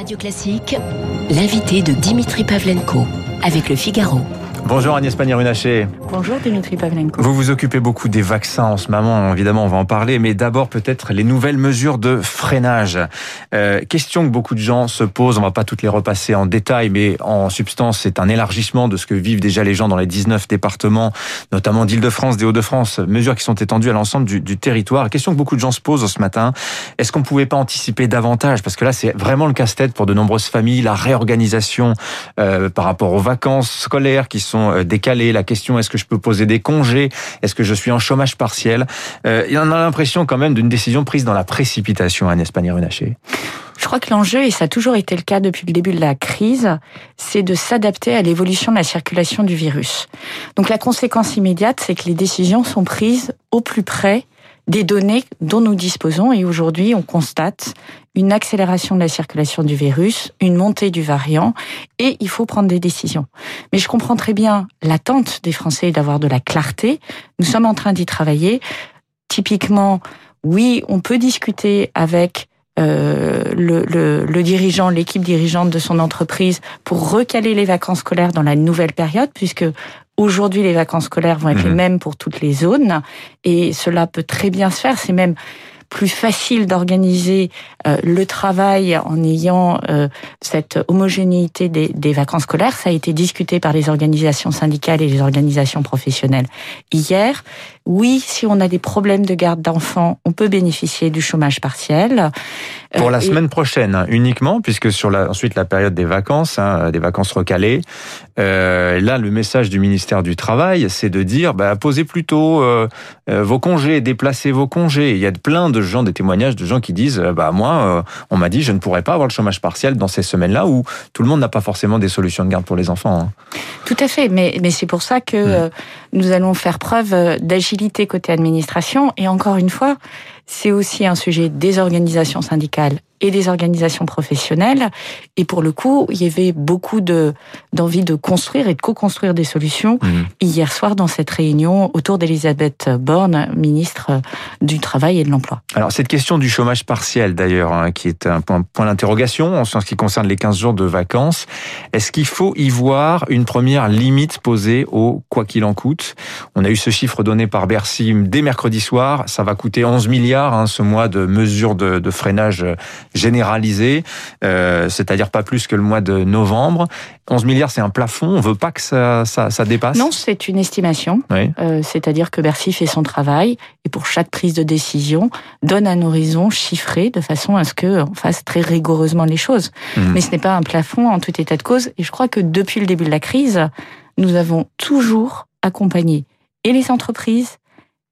Radio Classique, l'invité de Dimitri Pavlenko avec le Figaro. Bonjour Agnès Pannier-Runacher. Bonjour Dimitri Pavlenko. Vous vous occupez beaucoup des vaccins en ce moment, évidemment on va en parler, mais d'abord peut-être les nouvelles mesures de freinage. Euh, question que beaucoup de gens se posent, on va pas toutes les repasser en détail, mais en substance c'est un élargissement de ce que vivent déjà les gens dans les 19 départements, notamment d'Île-de-France, des Hauts-de-France, mesures qui sont étendues à l'ensemble du, du, territoire. Question que beaucoup de gens se posent ce matin, est-ce qu'on pouvait pas anticiper davantage? Parce que là c'est vraiment le casse-tête pour de nombreuses familles, la réorganisation euh, par rapport aux vacances scolaires qui sont euh, décalées, la question est-ce que je peux poser des congés, est-ce que je suis en chômage partiel? Euh, Il y en a l'impression quand même d'une décision prise dans la précipitation, Agnès Pannier-Runacher. Je crois que l'enjeu, et ça a toujours été le cas depuis le début de la crise, c'est de s'adapter à l'évolution de la circulation du virus. Donc la conséquence immédiate, c'est que les décisions sont prises au plus près des données dont nous disposons et aujourd'hui on constate une accélération de la circulation du virus, une montée du variant et il faut prendre des décisions. Mais je comprends très bien l'attente des Français d'avoir de la clarté. Nous sommes en train d'y travailler. Typiquement, oui, on peut discuter avec euh, le, le, le, dirigeant, l'équipe dirigeante de son entreprise pour recaler les vacances scolaires dans la nouvelle période, puisque Aujourd'hui, les vacances scolaires vont être les mhm. mêmes pour toutes les zones et cela peut très bien se faire. C'est même plus facile d'organiser euh, le travail en ayant euh, cette homogénéité des, des, vacances scolaires. Ça a été discuté par les organisations syndicales et les organisations professionnelles hier. Oui, si on a des problèmes de garde d'enfants, on peut bénéficier du chômage partiel. Pour la euh, semaine prochaine hein, uniquement, puisque sur la, ensuite la période des vacances, hein, des vacances recalées, euh, là le message du ministère du Travail, c'est de dire bah, posez plutôt euh, euh, vos congés, déplacez vos congés. Il y a plein de gens, des témoignages de gens qui disent bah moi, on m'a dit je ne pourrais pas avoir le chômage partiel dans ces semaines-là où tout le monde n'a pas forcément des solutions de garde pour les enfants. Hein. Tout à fait, mais, mais c'est pour ça que mmh. nous allons faire preuve d'agilité côté administration et encore une fois, c'est aussi un sujet des organisations syndicales et des organisations professionnelles. Et pour le coup, il y avait beaucoup de d'envie de construire et de co-construire des solutions mmh. hier soir dans cette réunion autour d'Elisabeth Borne, ministre du Travail et de l'Emploi. Alors cette question du chômage partiel d'ailleurs, hein, qui est un point, point d'interrogation en ce qui concerne les 15 jours de vacances, est-ce qu'il faut y voir une première limite posée au quoi qu'il en coûte? On a eu ce chiffre donné par Bercy dès mercredi soir, ça va coûter 11 milliards hein, ce mois de mesures de, de freinage généralisé, euh, c'est-à-dire pas plus que le mois de novembre. 11 milliards, c'est un plafond. On veut pas que ça, ça, ça dépasse. Non, c'est une estimation. Oui. Euh, c'est-à-dire que Bercy fait son travail et pour chaque prise de décision donne un horizon chiffré de façon à ce que on fasse très rigoureusement les choses. Mmh. Mais ce n'est pas un plafond en tout état de cause. Et je crois que depuis le début de la crise, nous avons toujours accompagné et les entreprises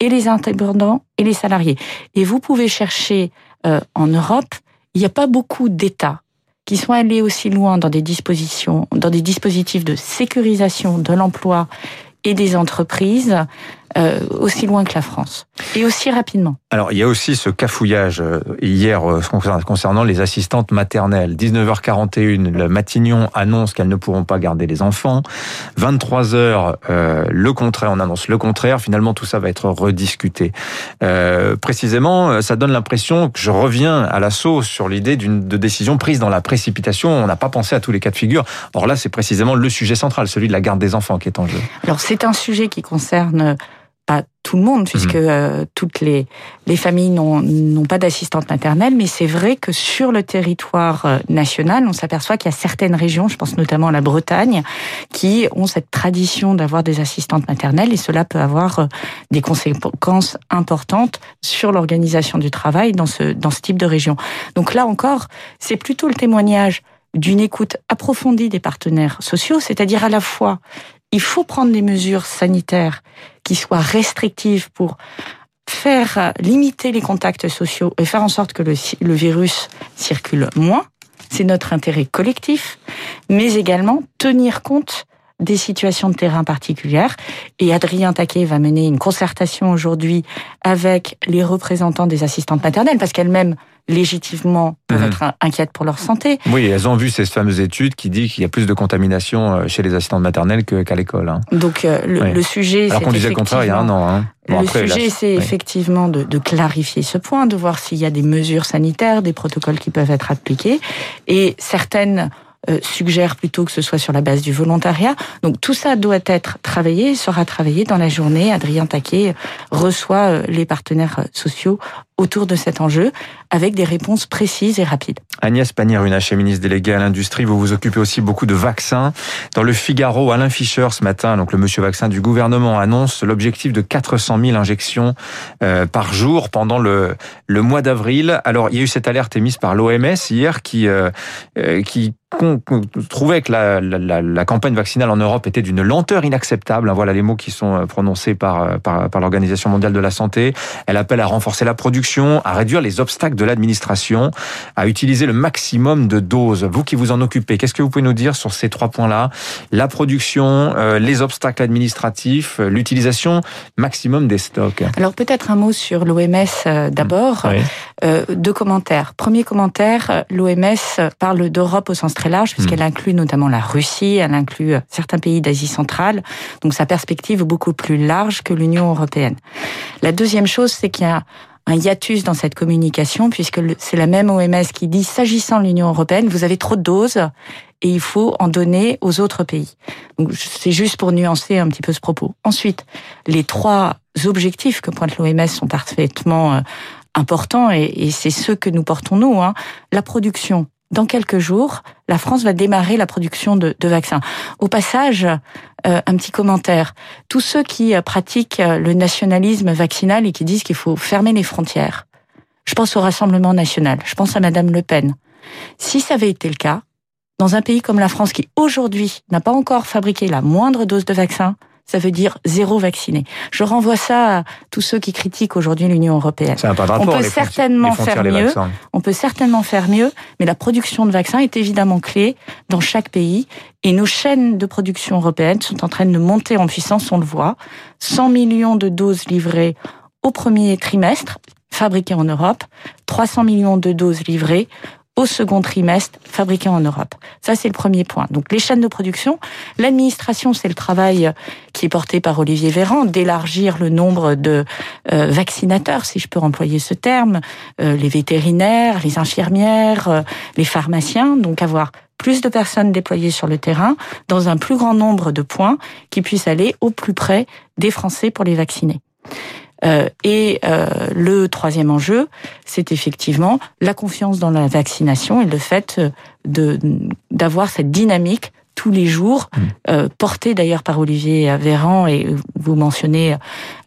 et les indépendants et les salariés. Et vous pouvez chercher euh, en Europe il n'y a pas beaucoup d'États qui sont allés aussi loin dans des dispositions, dans des dispositifs de sécurisation de l'emploi et des entreprises euh, aussi loin que la France et aussi rapidement. Alors il y a aussi ce cafouillage euh, hier euh, concernant les assistantes maternelles. 19h41, le Matignon annonce qu'elles ne pourront pas garder les enfants. 23h, le contraire, on annonce le contraire. Finalement, tout ça va être rediscuté. précisément, ça donne l'impression que je reviens à l'assaut sur l'idée d'une de décision prise dans la précipitation. On n'a pas pensé à tous les cas de figure. Or là, c'est précisément le sujet central, celui de la garde des enfants qui est en jeu. Alors c'est un sujet qui concerne pas tout le monde, puisque mhm. euh, toutes les, les familles n'ont pas d'assistante maternelle, mais c'est vrai que sur le territoire euh, national, on s'aperçoit qu'il y a certaines régions, je pense notamment à la Bretagne, qui ont cette tradition d'avoir des assistantes maternelles, et cela peut avoir euh, des conséquences importantes sur l'organisation du travail dans ce, dans ce type de région. Donc là encore, c'est plutôt le témoignage d'une écoute approfondie des partenaires sociaux, c'est-à-dire à la fois il faut prendre des mesures sanitaires qui soient restrictives pour faire limiter les contacts sociaux et faire en sorte que le, le virus circule moins. C'est notre intérêt collectif, mais également tenir compte des situations de terrain particulières. Et Adrien Taquet va mener une concertation aujourd'hui avec les représentants des assistantes maternelles, parce qu'elles-mêmes légitimement peuvent mhm. être inquiètes pour leur santé. Oui, elles ont vu ces fameuses études qui disent qu'il y a plus de contamination euh, chez les assistantes maternelles qu'à l'école. Hein. Donc euh, le, sujet, alors qu'on disait le contraire il y a un an. Hein. le sujet, c'est effectivement de, de, clarifier ce point, de voir s'il y a des mesures sanitaires, des protocoles qui peuvent être appliqués, et certaines euh, suggère plutôt que ce soit sur la base du volontariat. Donc tout ça doit être travaillé, sera travaillé dans la journée. Adrien Taquet reçoit les partenaires sociaux autour de cet enjeu avec des réponses précises et rapides. Agnès Pannier-Runacher, ministre déléguée à l'industrie, vous vous occupez aussi beaucoup de vaccins. Dans le Figaro, Alain Fischer ce matin, donc le monsieur vaccin du gouvernement annonce l'objectif de 400 000 injections euh, par jour pendant le, le mois d'avril. Alors il y a eu cette alerte émise par l'OMS hier qui, euh, euh, qui trouvait que la, la, campagne vaccinale en Europe était d'une lenteur inacceptable. Voilà les mots qui sont prononcés par, par l'Organisation mondiale de la santé. Elle appelle à renforcer la production à réduire les obstacles de l'administration, à utiliser le maximum de doses. Vous qui vous en occupez, qu'est-ce que vous pouvez nous dire sur ces trois points-là? La production, euh, les obstacles administratifs, euh, l'utilisation maximum des stocks. Alors peut-être un mot sur l'OMS euh, d'abord. deux commentaires. Premier commentaire, l'OMS parle d'Europe au sens très large puisqu'elle hmm. inclut notamment la Russie, elle inclut certains pays d'Asie centrale. Donc sa perspective est beaucoup plus large que l'Union européenne. La deuxième chose, c'est qu'il y a un hiatus dans cette communication, puisque c'est la même OMS qui dit, s'agissant de l'Union européenne, vous avez trop de doses et il faut en donner aux autres pays. C'est juste pour nuancer un petit peu ce propos. Ensuite, les trois objectifs que pointe l'OMS sont parfaitement euh, importants et, et c'est ceux que nous portons nous. Hein. La production, dans quelques jours, la France va démarrer la production de, vaccins. Au passage, euh, un petit commentaire. Tous ceux qui euh, pratiquent euh, le nationalisme vaccinal et qui disent qu'il faut fermer les frontières, je pense au Rassemblement national, je pense à Madame Le Pen. Si ça avait été le cas, dans un pays comme la France qui aujourd'hui n'a pas encore fabriqué la moindre dose de vaccin, ça veut dire zéro vacciné. Je renvoie ça à tous ceux qui critiquent aujourd'hui l'Union européenne. on peut certainement faire mieux. On peut certainement faire mieux, mais la production de vaccins est évidemment clé dans chaque pays. Et nos chaînes de production européennes sont en train de monter en puissance, on le voit. 100 millions de doses livrées au premier trimestre, fabriquées en Europe, 300 millions de doses livrées au second trimestre fabriqués en Europe. Ça, c'est le premier point. Donc, les chaînes de production. L'administration, c'est le travail qui est porté par Olivier Véran, d'élargir le nombre de euh, vaccinateurs, si je peux employer ce terme, euh, les vétérinaires, les infirmières, euh, les pharmaciens, donc avoir plus de personnes déployées sur le terrain dans un plus grand nombre de points qui puissent aller au plus près des Français pour les vacciner. Euh, et euh, le troisième enjeu, c'est effectivement la confiance dans la vaccination et le fait euh, de d'avoir cette dynamique tous les jours, mmh. portée d'ailleurs par Olivier Véran, et vous mentionnez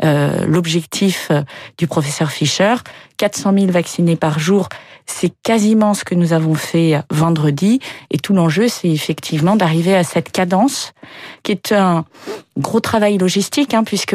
l'objectif du professeur Fischer, 400 000 vaccinés par jour, c'est quasiment ce que nous avons fait vendredi, et tout l'enjeu, c'est effectivement d'arriver à cette cadence, qui est un gros travail logistique, hein, puisque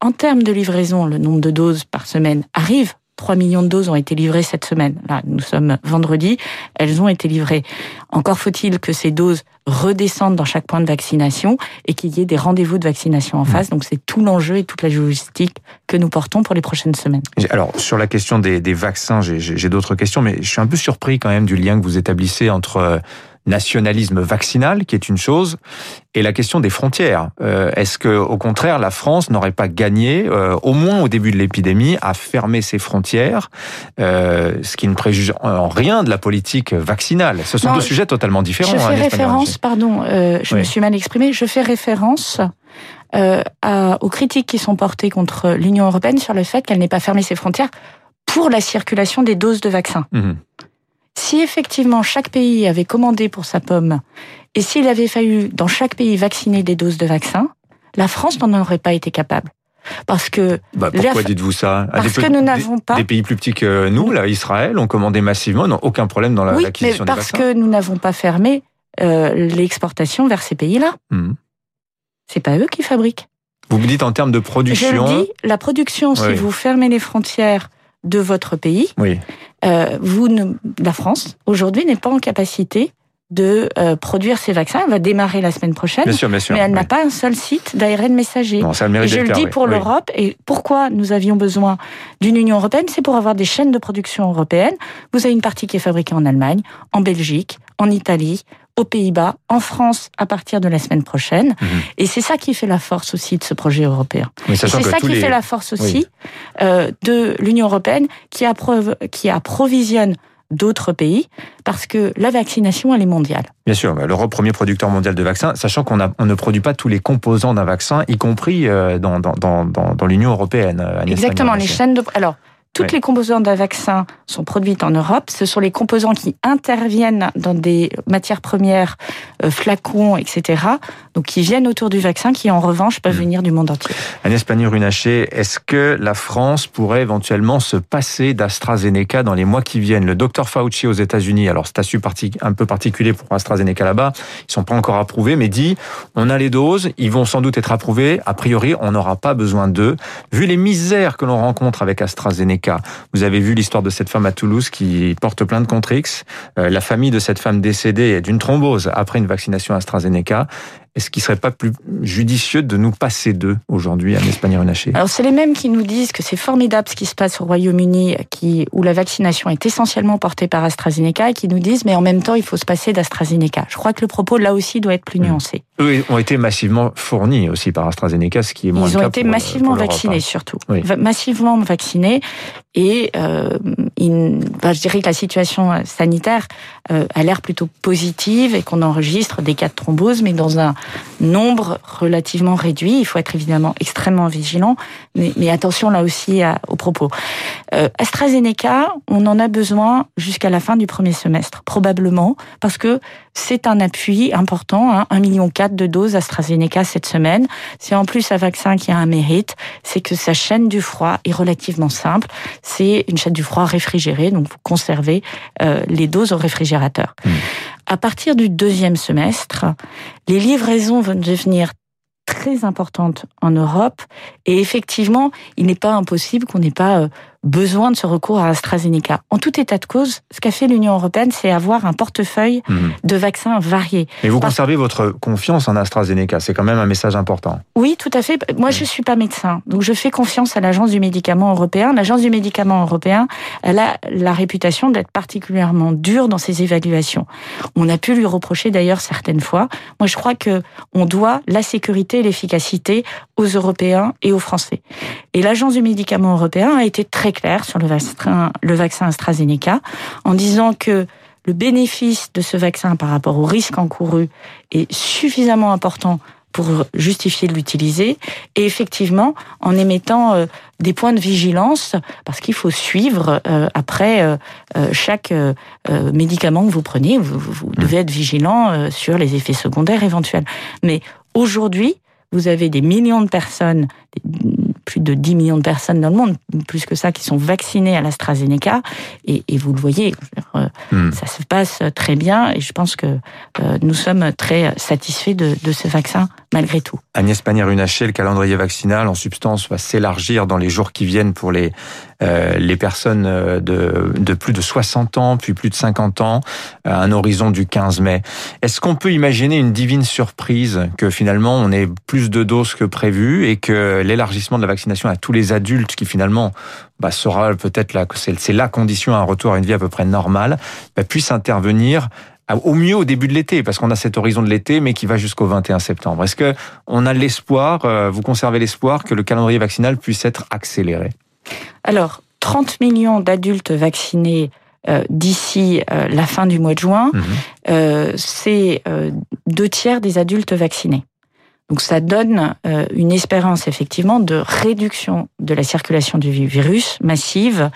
en termes de livraison, le nombre de doses par semaine arrive. 3 millions de doses ont été livrées cette semaine. Là, nous sommes vendredi, elles ont été livrées. Encore faut-il que ces doses redescendent dans chaque point de vaccination et qu'il y ait des rendez-vous de vaccination en face. Donc c'est tout l'enjeu et toute la logistique que nous portons pour les prochaines semaines. Alors sur la question des, des vaccins, j'ai d'autres questions, mais je suis un peu surpris quand même du lien que vous établissez entre euh, nationalisme vaccinal, qui est une chose, et la question des frontières. Euh, est-ce que, au contraire, la France n'aurait pas gagné, euh, au moins au début de l'épidémie, à fermer ses frontières, euh, ce qui ne préjuge en rien de la politique vaccinale? Ce sont deux sujets totalement différents. Je fais hein, référence, pardon, je me suis mal exprimé. Je fais référence à, aux critiques qui sont portées contre l'Union européenne sur le fait qu'elle n'ait pas fermé ses frontières pour la circulation des doses de vaccins. Mmh. Si effectivement chaque pays avait commandé pour sa pomme, et s'il avait fallu dans chaque pays vacciner des doses de vaccins, la France n'en aurait pas été capable. Parce que bah pourquoi dites-vous ça? Parce que nous n'avons pas des pays plus petits que nous, là, Israël, ont commandé massivement, n'ont aucun problème dans l'acquisition des vaccins. Parce que nous n'avons pas fermé euh, l'exportation vers ces pays-là. Hmm. C'est pas eux qui fabriquent. Vous me dites en termes de production. Je dis, la production, si vous fermez les frontières de votre pays, oui. Euh, vous ne, la France aujourd'hui n'est pas en capacité de euh, produire ces vaccins. Elle va démarrer la semaine prochaine. Bien sûr, bien sûr, mais elle n'a pas un seul site d'ARN messager. Non, ça Et je le clair, dis oui. pour Oui. l'Europe. Et pourquoi nous avions besoin d'une Union européenne? C'est pour avoir des chaînes de production européennes. Vous avez une partie qui est fabriquée en Allemagne, en Belgique, en Italie, aux Pays-Bas, en France à partir de la semaine prochaine. Mhm. Et c'est ça qui fait la force aussi de ce projet européen. C'est ça qui les- fait la force aussi Oui. euh, de l'Union européenne qui, approve- qui approvisionne d'autres pays parce que la vaccination, elle est mondiale. Bien sûr, l'Europe, premier producteur mondial de vaccins, sachant qu'on on ne produit pas tous les composants d'un vaccin, y compris euh, dans, dans, dans, dans, dans l'Union européenne. euh, Exactement, les chaînes de... Alors, toutes Oui. les composants d'un vaccin sont produites en Europe. Ce sont les composants qui interviennent dans des matières premières, euh, flacons, etc. Donc, qui viennent autour du vaccin, qui en revanche peuvent Mm. venir du monde entier. Agnès Pannier-Runacher, est-ce que la France pourrait éventuellement se passer d'AstraZeneca dans les mois qui viennent? Le docteur Fauci aux États-Unis, alors statut un peu particulier pour AstraZeneca là-bas, ils sont pas encore approuvés, mais dit on a les doses, ils vont sans doute être approuvés. A priori, on n'aura pas besoin d'eux. Vu les misères que l'on rencontre avec AstraZeneca, vous avez vu l'histoire de cette femme à Toulouse qui porte plainte contre X. Euh, la famille de cette femme décédée est d'une thrombose après une vaccination AstraZeneca. Est-ce qu'il serait pas plus judicieux de nous passer d'eux aujourd'hui, Agnès Pannier-Runacher Alors, c'est les mêmes qui nous disent que c'est formidable ce qui se passe au Royaume-Uni, qui, où la vaccination est essentiellement portée par AstraZeneca, et qui nous disent, mais en même temps, il faut se passer d'AstraZeneca. Je crois que le propos, là aussi, doit être plus Mm. nuancé. Eux ont été massivement fournis aussi par AstraZeneca, ce qui est moins Ils le ont cas été pour, massivement pour vaccinés, surtout. Oui. Va- Massivement vaccinés. Et euh, il- bah, je dirais que la situation euh, sanitaire euh, a l'air plutôt positive et qu'on enregistre des cas de thrombose, mais dans un nombre relativement réduit. Il faut être évidemment extrêmement vigilant, mais, mais attention là aussi à- aux propos. Euh, AstraZeneca, on en a besoin jusqu'à la fin du premier semestre, probablement, parce que c'est un appui important, hein, 1,4 million de doses AstraZeneca cette semaine. C'est en plus un vaccin qui a un mérite, c'est que sa chaîne du froid est relativement simple. C'est une chaîne du froid réfrigérée, donc vous conservez euh, les doses au réfrigérateur. Mmh. À partir du deuxième semestre, les livraisons vont devenir très importantes en Europe et effectivement, il n'est pas impossible qu'on n'ait pas euh, besoin de ce recours à AstraZeneca. En tout état de cause, ce qu'a fait l'Union européenne, c'est avoir un portefeuille Mhm. de vaccins variés. Mais vous Parce- conservez votre confiance en AstraZeneca, c'est quand même un message important. Oui, tout à fait. Moi, je suis pas médecin, donc je fais confiance à l'Agence du médicament européen. L'Agence du médicament européen, elle a la réputation d'être particulièrement dure dans ses évaluations. On a pu lui reprocher d'ailleurs certaines fois. Moi, je crois que on doit la sécurité et l'efficacité aux Européens et aux Français. Et l'Agence du médicament européen a été très claire sur le vaccin, le vaccin AstraZeneca en disant que le bénéfice de ce vaccin par rapport au risque encouru est suffisamment important pour justifier de l'utiliser et effectivement en émettant euh, des points de vigilance parce qu'il faut suivre euh, après euh, chaque médicament que vous prenez. Vous, devez être vigilant sur les effets secondaires éventuels. Mais aujourd'hui vous avez des millions de personnes des- plus de 10 millions de personnes dans le monde plus que ça qui sont vaccinées à l'AstraZeneca et, et vous le voyez euh, Hmm. ça se passe très bien et je pense que euh, nous sommes très satisfaits de, de ce vaccin malgré tout. Agnès Pannier-Runacher, le calendrier vaccinal, en substance, va s'élargir dans les jours qui viennent pour les, euh, les personnes euh, de, de plus de 60 ans, puis plus de 50 ans, à un horizon du 15 mai. Est-ce qu'on peut imaginer une divine surprise que finalement on ait plus de doses que prévu et que l'élargissement de la vaccination à tous les adultes, qui finalement bah, sera peut-être la, c'est la condition à un retour à une vie à peu près normale, bah, puisse intervenir au mieux au début de l'été, parce qu'on a cet horizon de l'été, mais qui va jusqu'au 21 septembre. Est-ce que on a l'espoir, euh, vous conservez l'espoir que le calendrier vaccinal puisse être accéléré? Alors, 30 millions d'adultes vaccinés euh, d'ici euh, la fin du mois de juin, Mhm. euh, c'est euh, deux tiers des adultes vaccinés. Donc ça donne euh, une espérance effectivement de réduction de la circulation du virus massive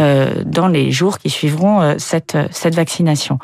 euh, dans les jours qui suivront euh, cette, vaccination.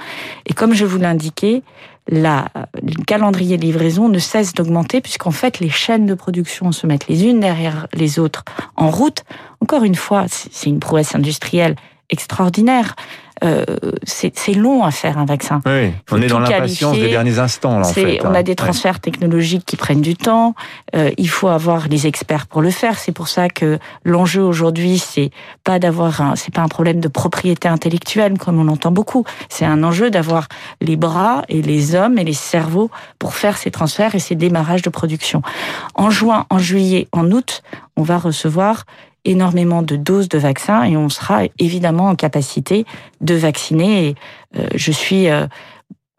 Et comme je vous l'indiquais, le calendrier de livraison ne cesse d'augmenter puisqu'en fait les chaînes de production se mettent les unes derrière les autres en route. Encore une fois, c'est une prouesse industrielle extraordinaire. Euh, c'est long à faire un vaccin. Oui, on est dans l'impatience des derniers instants. Là, en fait, on hein. a des transferts technologiques qui prennent du temps. Euh, il faut avoir les experts pour le faire. C'est pour ça que l'enjeu aujourd'hui, c'est pas d'avoir un, c'est pas un problème de propriété intellectuelle comme on entend beaucoup. C'est un enjeu d'avoir les bras et les hommes et les cerveaux pour faire ces transferts et ces démarrages de production. En juin, en juillet, en août, on va recevoir énormément de doses de vaccins et on sera évidemment en capacité de vacciner. Et, euh, je suis euh,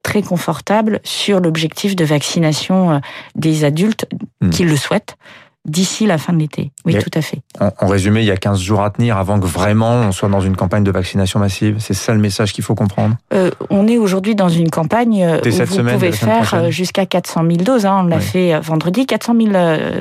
très confortable sur l'objectif de vaccination euh, des adultes mmh. qui le souhaitent d'ici la fin de l'été. Oui, tout à fait. En, résumé, il y a 15 jours à tenir avant que vraiment on soit dans une campagne de vaccination massive. C'est ça le message qu'il faut comprendre? Euh, On est aujourd'hui dans une campagne où vous pouvez faire jusqu'à 400 000 doses. Hein. On l'a fait vendredi, 400 000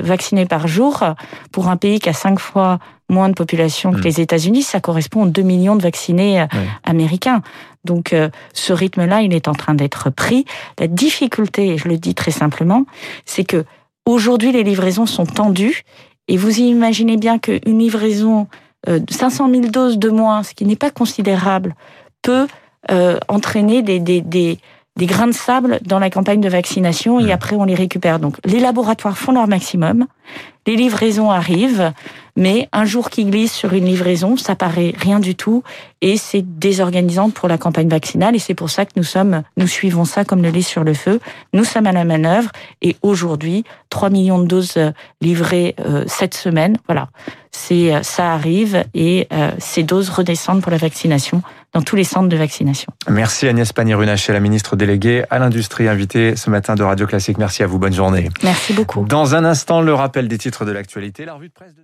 vaccinés par jour pour un pays qui a cinq fois moins de population que hmm. les États-Unis. Ça correspond aux 2 millions de vaccinés euh, américains. Donc euh, ce rythme-là, il est en train d'être pris. La difficulté, je le dis très simplement, c'est que aujourd'hui les livraisons sont tendues et vous imaginez bien qu'une livraison euh, de 500 000 doses de moins, ce qui n'est pas considérable, peut entraîner des, des, des, des grains de sable dans la campagne de vaccination et hmm. après on les récupère. Donc les laboratoires font leur maximum, les livraisons arrivent, mais un jour qui glisse sur une livraison, ça paraît rien du tout et c'est désorganisant pour la campagne vaccinale et c'est pour ça que nous sommes, nous suivons ça comme le lait sur le feu. Nous sommes à la manœuvre et aujourd'hui, 3 millions de doses euh, livrées euh, cette semaine. Voilà, c'est euh, ça arrive et ces doses redescendent pour la vaccination dans tous les centres de vaccination. Merci Agnès Pannier-Runacher, la ministre déléguée à l'industrie invitée ce matin de Radio Classique. Merci à vous, bonne journée. Merci beaucoup. Dans un instant, le rappel des titres de l'actualité, la revue de presse de